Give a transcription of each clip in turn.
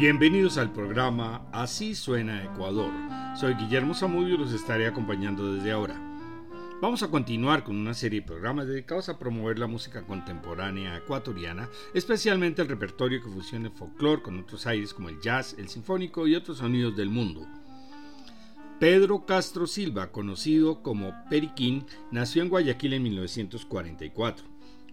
Bienvenidos al programa Así suena Ecuador. Soy Guillermo Zamudio y los estaré acompañando desde ahora. Vamos a continuar con una serie de programas dedicados a promover la música contemporánea ecuatoriana, especialmente el repertorio que fusiona el folclore con otros aires como el jazz, el sinfónico y otros sonidos del mundo. Pedro Castro Silva, conocido como Periquín, nació en Guayaquil en 1944.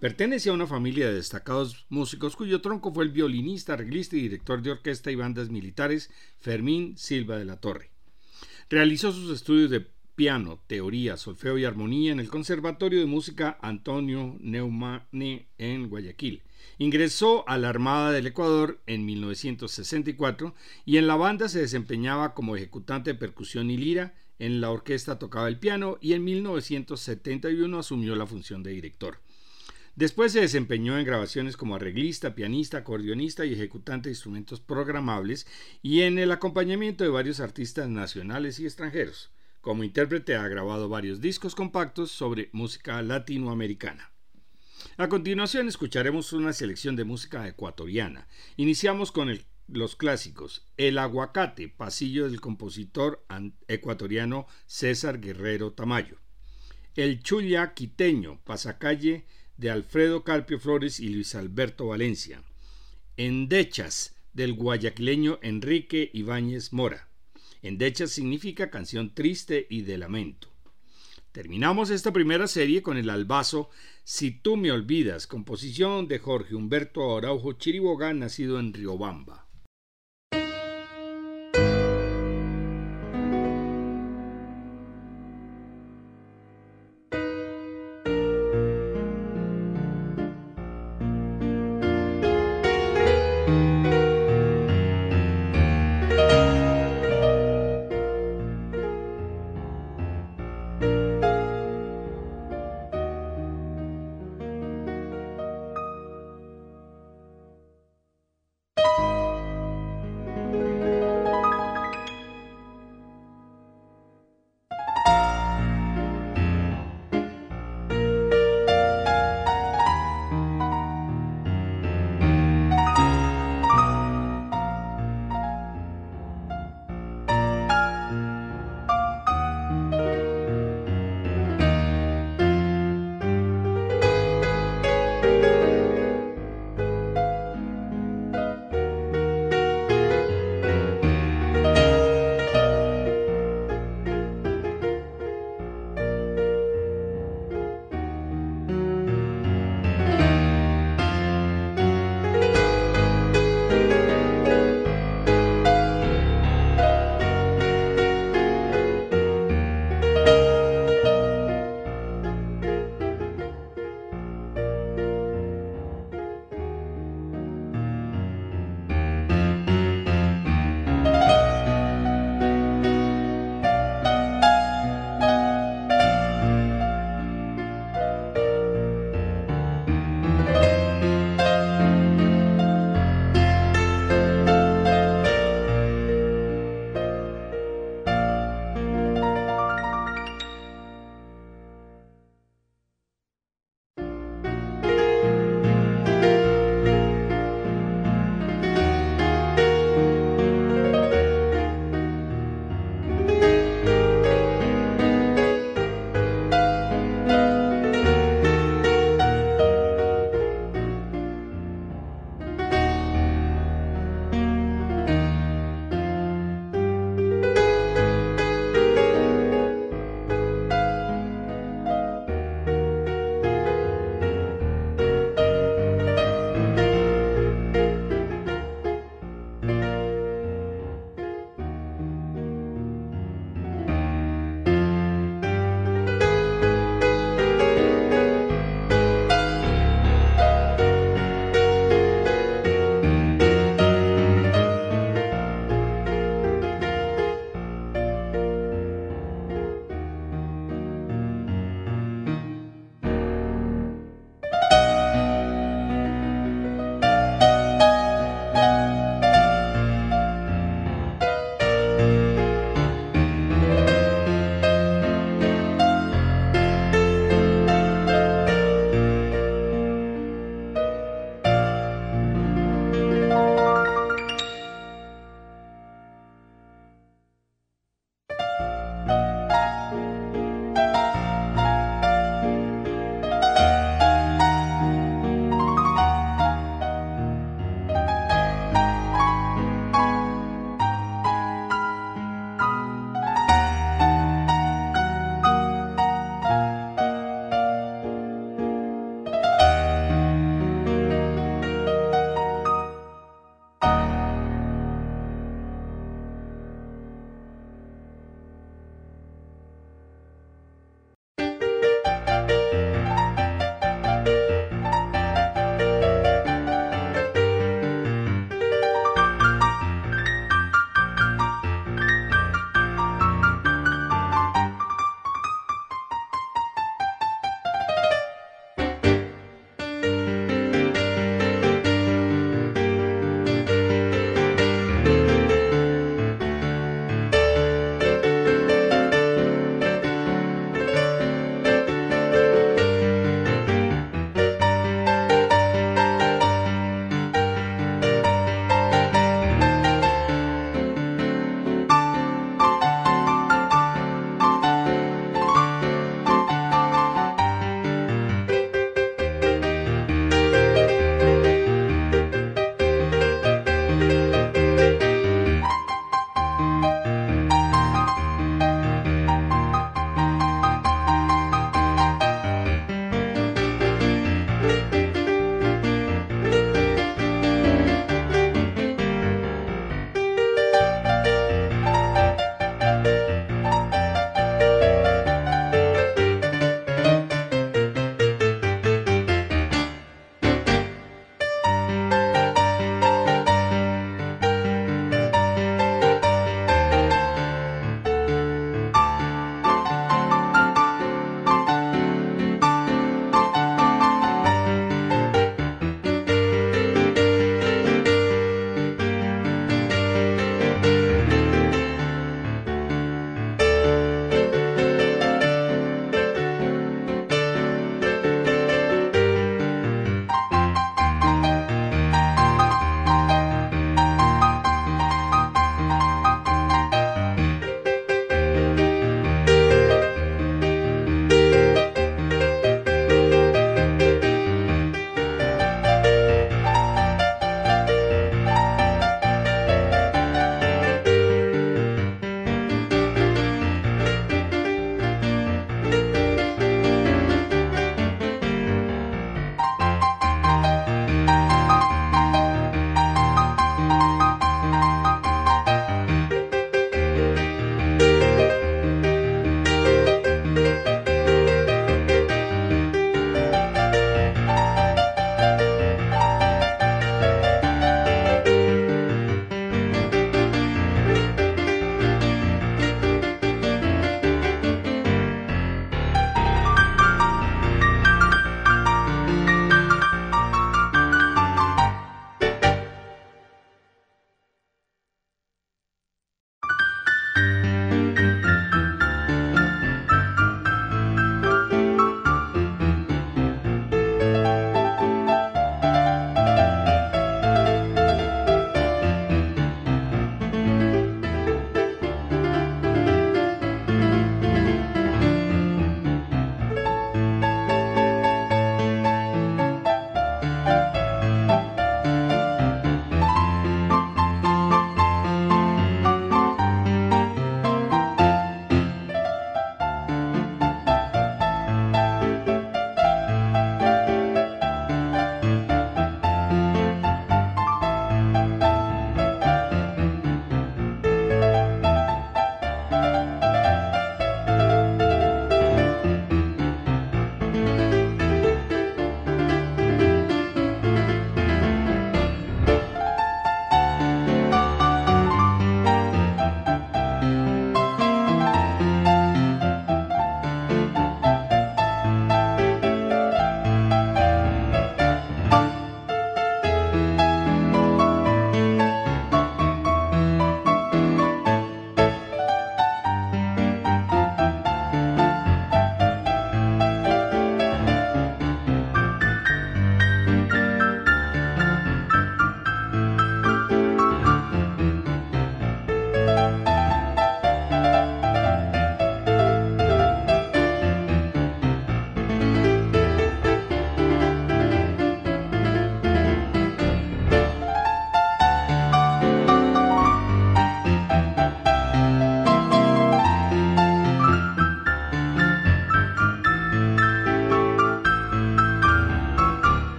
Pertenece a una familia de destacados músicos cuyo tronco fue el violinista, arreglista y director de orquesta y bandas militares Fermín Silva de la Torre. Realizó sus estudios de piano, teoría, solfeo y armonía en el Conservatorio de Música Antonio Neumane en Guayaquil. Ingresó a la Armada del Ecuador en 1964 y en la banda se desempeñaba como ejecutante de percusión y lira, en la orquesta tocaba el piano y en 1971 asumió la función de director. Después se desempeñó en grabaciones como arreglista, pianista, acordeonista y ejecutante de instrumentos programables y en el acompañamiento de varios artistas nacionales y extranjeros. Como intérprete ha grabado varios discos compactos sobre música latinoamericana. A continuación escucharemos una selección de música ecuatoriana. Iniciamos con los clásicos El aguacate, pasillo del compositor ecuatoriano César Guerrero Tamayo. El chulla quiteño, pasacalle de Alfredo Carpio Flores y Luis Alberto Valencia. Endechas del guayaquileño Enrique Ibáñez Mora. Endechas significa canción triste y de lamento. Terminamos esta primera serie con el albazo Si tú me olvidas, composición de Jorge Humberto Araujo Chiriboga, nacido en Riobamba.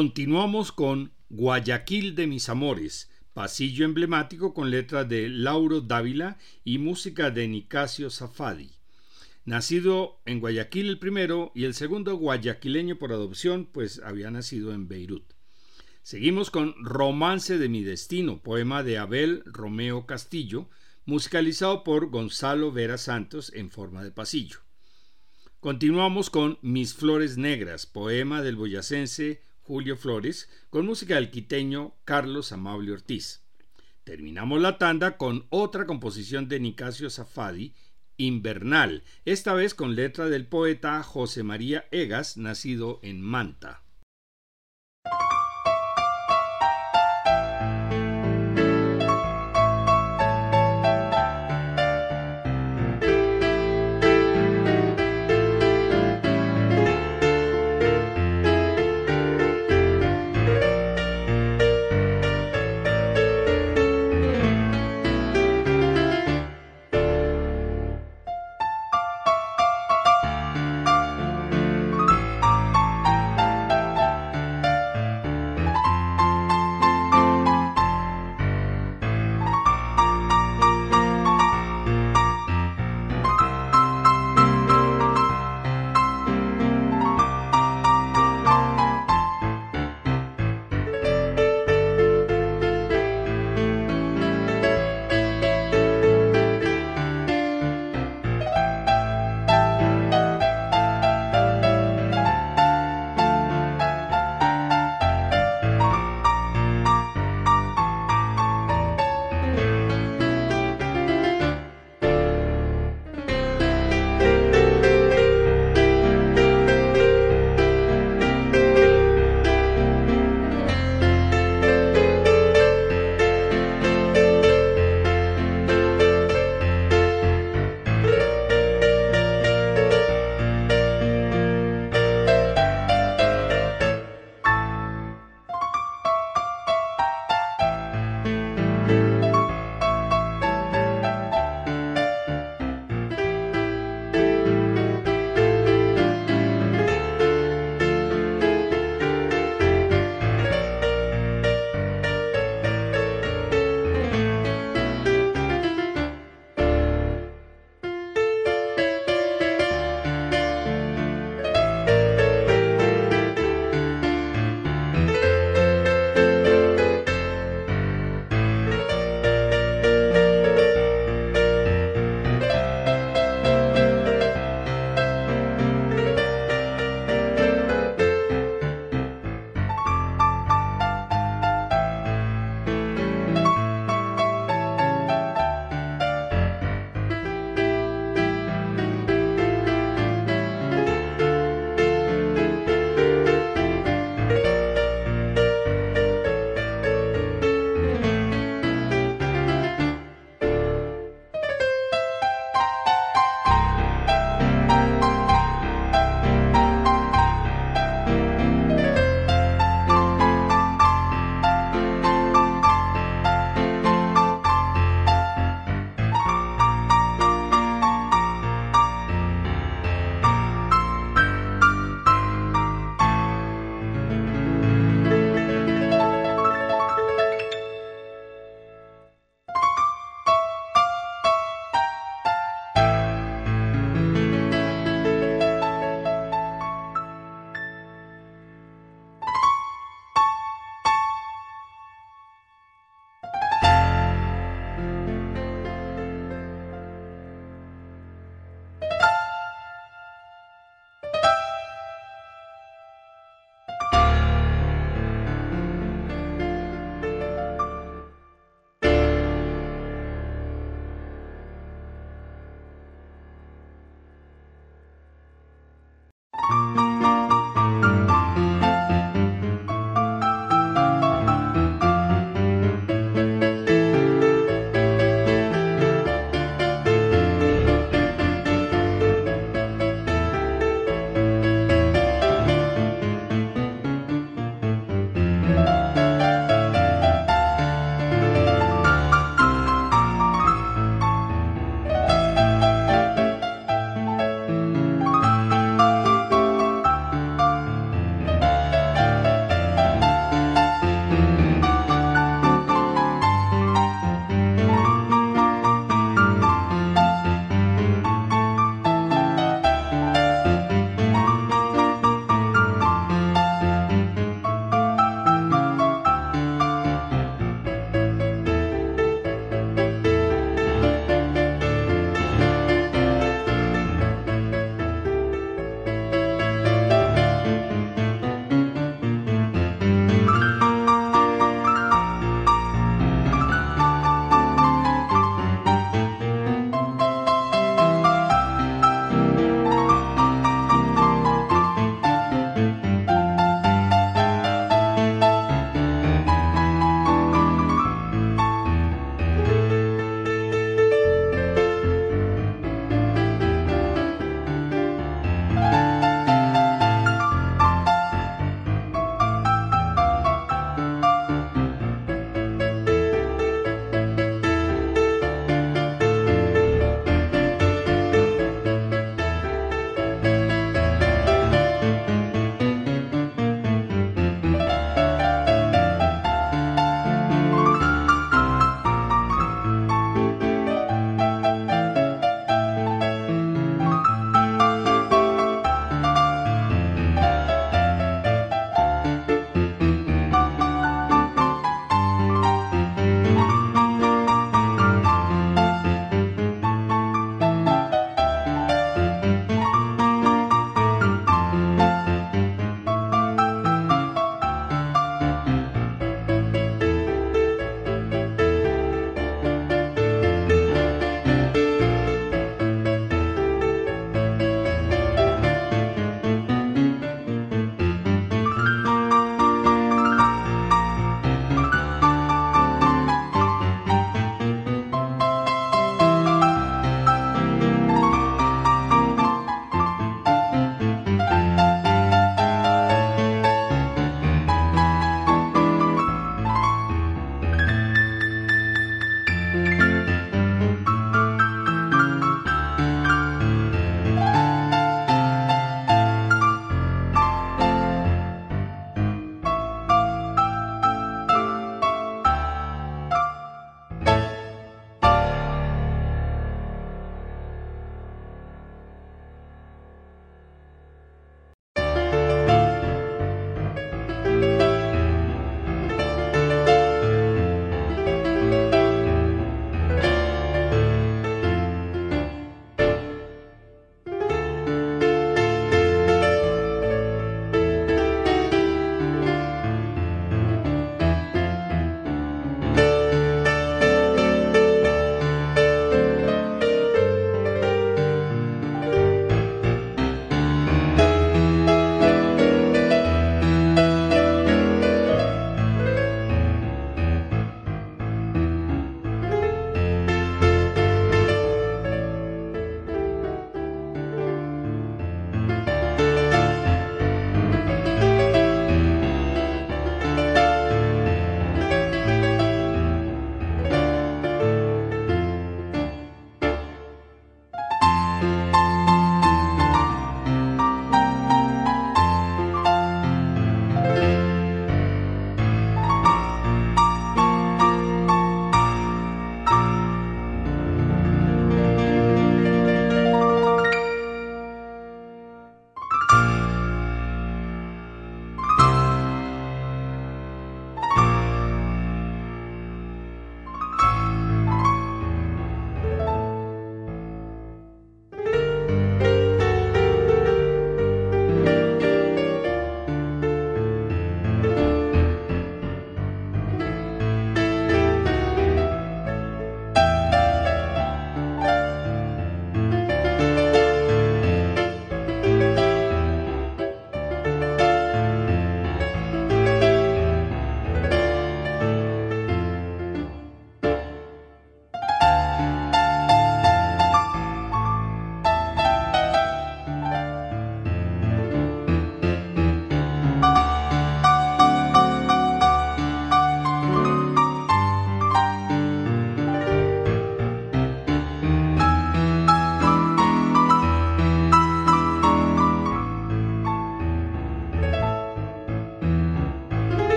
Continuamos con Guayaquil de mis amores, pasillo emblemático con letras de Lauro Dávila y música de Nicasio Safadi. Nacido en Guayaquil el primero y el segundo guayaquileño por adopción, pues había nacido en Beirut. Seguimos con Romance de mi destino, poema de Abel Romeo Castillo, musicalizado por Gonzalo Vera Santos en forma de pasillo. Continuamos con Mis Flores Negras, poema del boyacense Julio Flores, con música del quiteño Carlos Amable Ortiz. Terminamos la tanda con otra composición de Nicasio Safadi, Invernal, esta vez con letra del poeta José María Egas, nacido en Manta.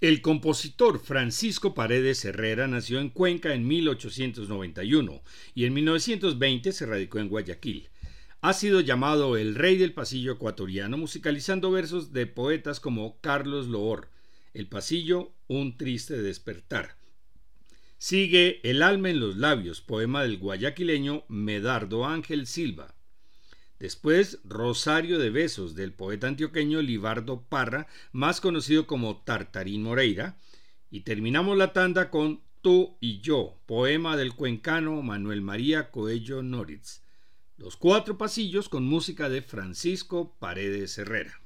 El compositor Francisco Paredes Herrera nació en Cuenca en 1891 y en 1920 se radicó en Guayaquil. Ha sido llamado el rey del pasillo ecuatoriano, musicalizando versos de poetas como Carlos Loor, El pasillo, un triste despertar. Sigue El alma en los labios, poema del guayaquileño Medardo Ángel Silva. Después, Rosario de Besos, del poeta antioqueño Libardo Parra, más conocido como Tartarín Moreira. Y terminamos la tanda con Tú y yo, poema del cuencano Manuel María Coello Noritz. Los cuatro pasillos con música de Francisco Paredes Herrera.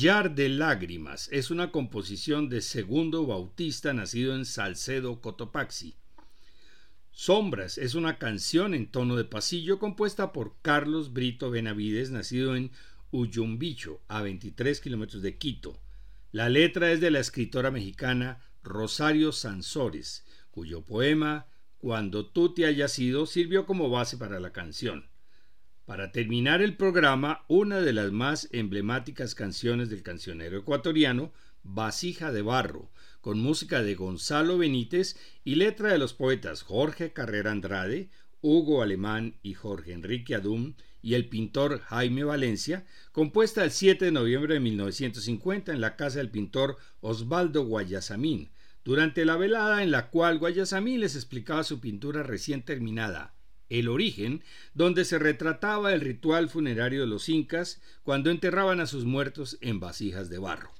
Collar de Lágrimas es una composición de Segundo Bautista nacido en Salcedo, Cotopaxi. Sombras es una canción en tono de pasillo compuesta por Carlos Brito Benavides, nacido en Uyumbicho, a 23 kilómetros de Quito. La letra es de la escritora mexicana Rosario Sansores, cuyo poema Cuando tú te hayas ido sirvió como base para la canción. Para terminar el programa, una de las más emblemáticas canciones del cancionero ecuatoriano, Vasija de Barro, con música de Gonzalo Benítez y letra de los poetas Jorge Carrera Andrade, Hugo Alemán y Jorge Enrique Adum, y el pintor Jaime Valencia, compuesta el 7 de noviembre de 1950 en la casa del pintor Osvaldo Guayasamín, durante la velada en la cual Guayasamín les explicaba su pintura recién terminada, el origen, donde se retrataba el ritual funerario de los incas cuando enterraban a sus muertos en vasijas de barro.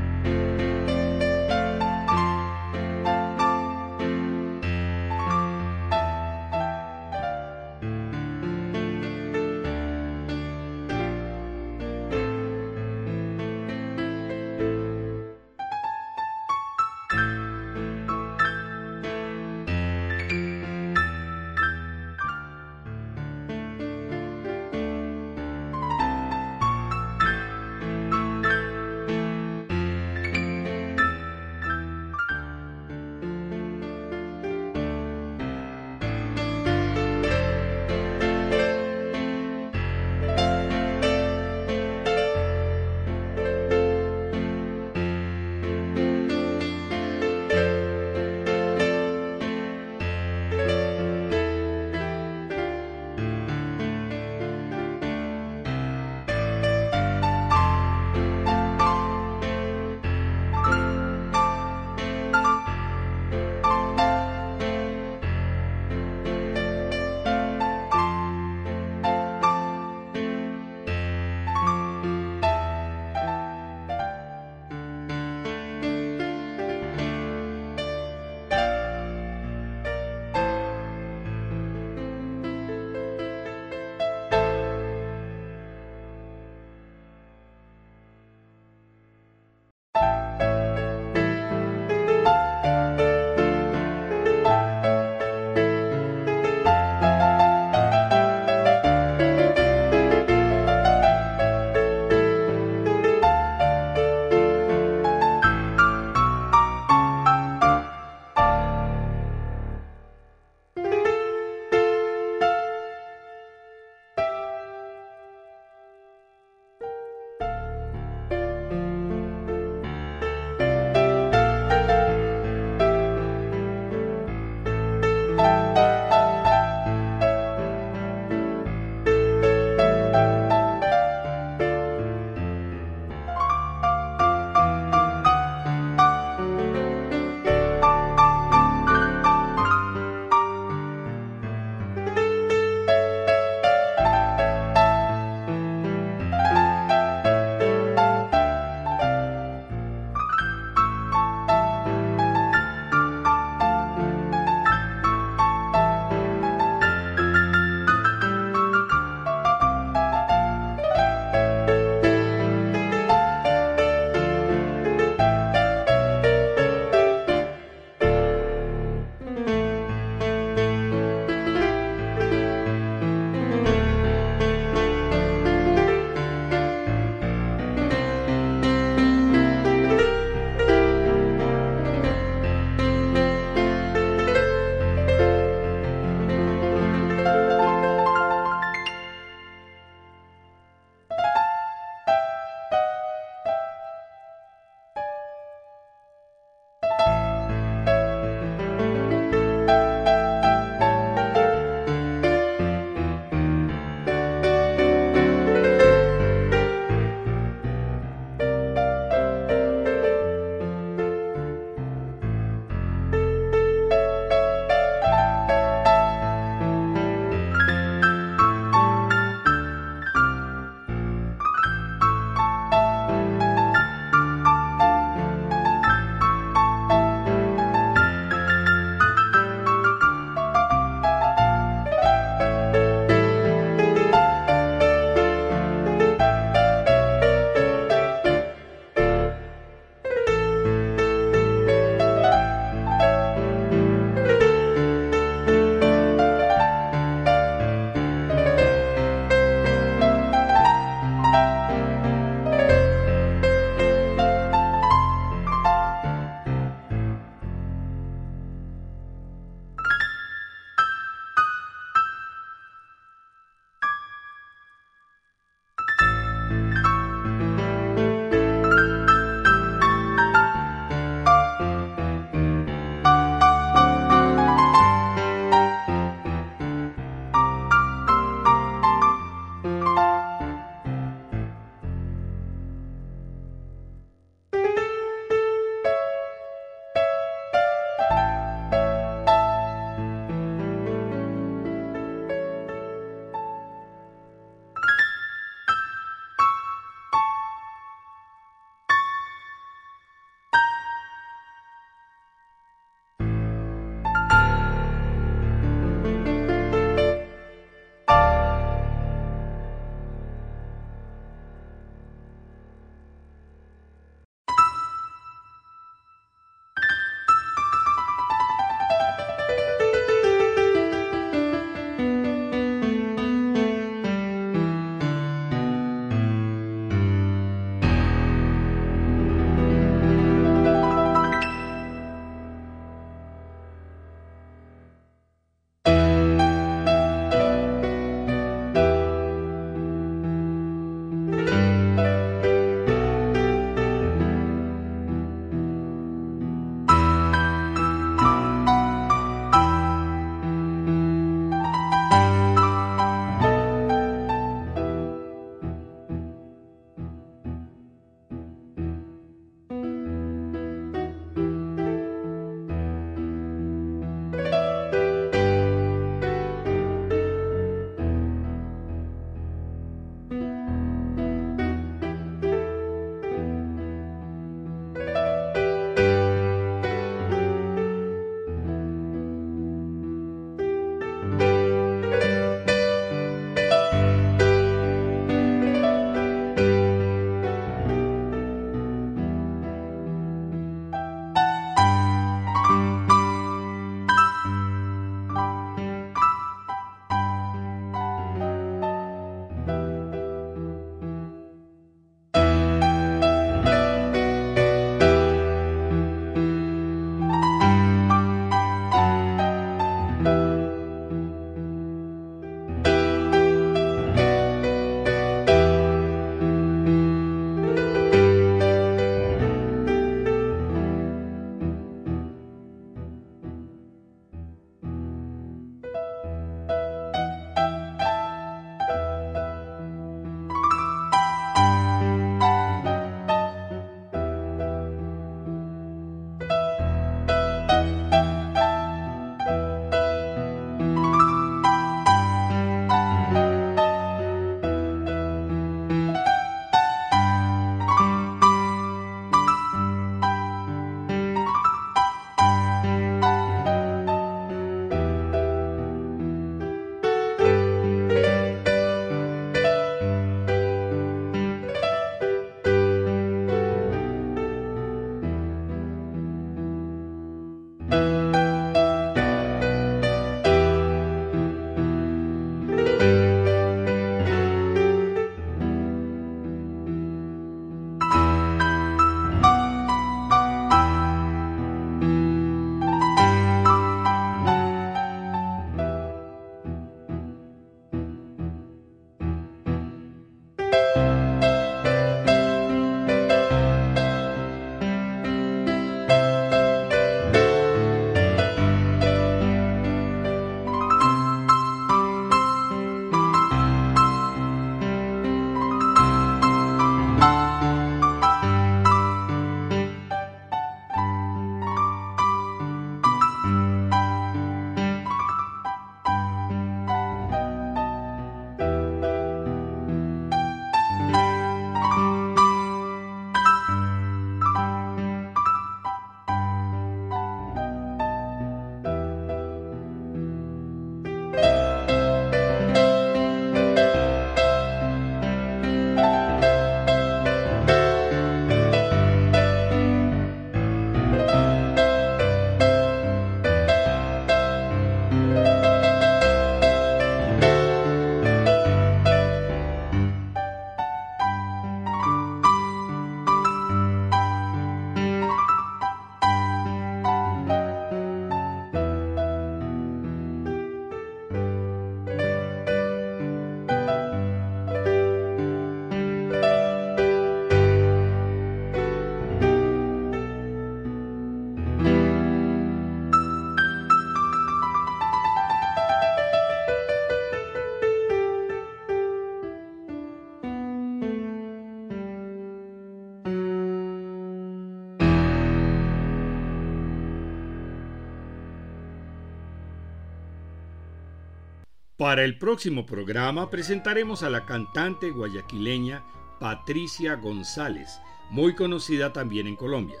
Para el próximo programa presentaremos a la cantante guayaquileña Patricia González, muy conocida también en Colombia,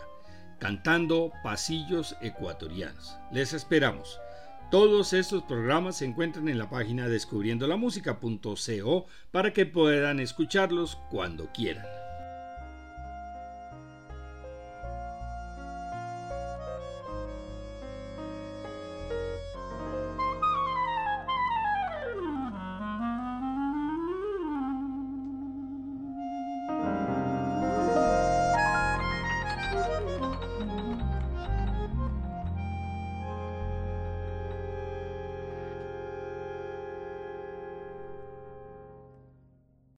cantando pasillos ecuatorianos. Les esperamos. Todos estos programas se encuentran en la página descubriendolamusica.co para que puedan escucharlos cuando quieran.